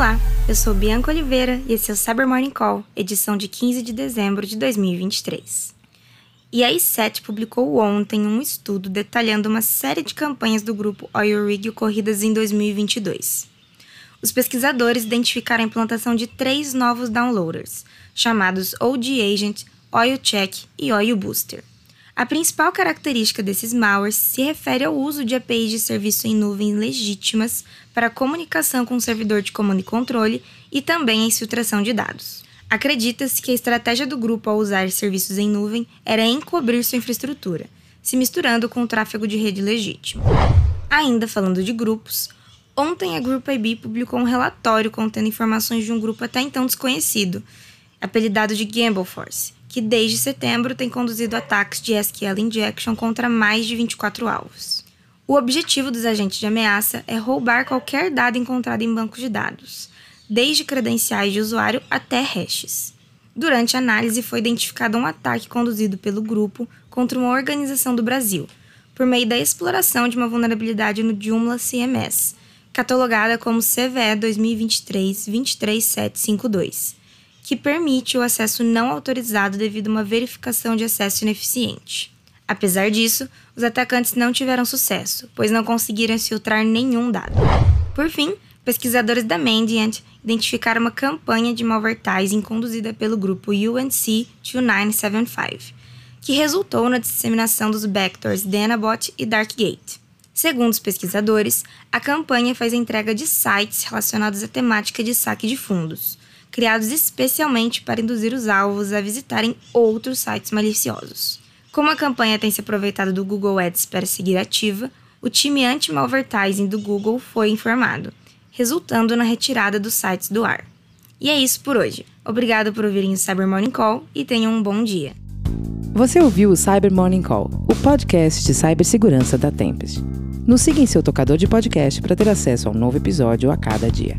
Olá, eu sou Bianca Oliveira e esse é o Cyber Morning Call, edição de 15 de dezembro de 2023. E a i7 publicou ontem um estudo detalhando uma série de campanhas do grupo Oil Rig ocorridas em 2022. Os pesquisadores identificaram a implantação de três novos downloaders, chamados OG Agent, Oil Check e Oil Booster. A principal característica desses malwares se refere ao uso de APIs de serviço em nuvem legítimas para comunicação com o servidor de comando e controle e também a infiltração de dados. Acredita-se que a estratégia do grupo ao usar serviços em nuvem era encobrir sua infraestrutura, se misturando com o tráfego de rede legítimo. Ainda falando de grupos, ontem a Group IB publicou um relatório contendo informações de um grupo até então desconhecido, apelidado de Gamble Force, que desde setembro tem conduzido ataques de SQL injection contra mais de 24 alvos. O objetivo dos agentes de ameaça é roubar qualquer dado encontrado em bancos de dados, desde credenciais de usuário até hashes. Durante a análise, foi identificado um ataque conduzido pelo grupo contra uma organização do Brasil, por meio da exploração de uma vulnerabilidade no Joomla CMS, catalogada como CVE 2023-23752 que permite o acesso não autorizado devido a uma verificação de acesso ineficiente. Apesar disso, os atacantes não tiveram sucesso, pois não conseguiram filtrar nenhum dado. Por fim, pesquisadores da Mandiant identificaram uma campanha de malvertising conduzida pelo grupo UNC 2975, que resultou na disseminação dos backdoors Danabot e Darkgate. Segundo os pesquisadores, a campanha faz a entrega de sites relacionados à temática de saque de fundos, criados especialmente para induzir os alvos a visitarem outros sites maliciosos. Como a campanha tem se aproveitado do Google Ads para seguir ativa, o time anti-malvertising do Google foi informado, resultando na retirada dos sites do ar. E é isso por hoje. Obrigado por ouvirem o Cyber Morning Call e tenham um bom dia. Você ouviu o Cyber Morning Call, o podcast de cibersegurança da Tempest. Nos siga em seu tocador de podcast para ter acesso a um novo episódio a cada dia.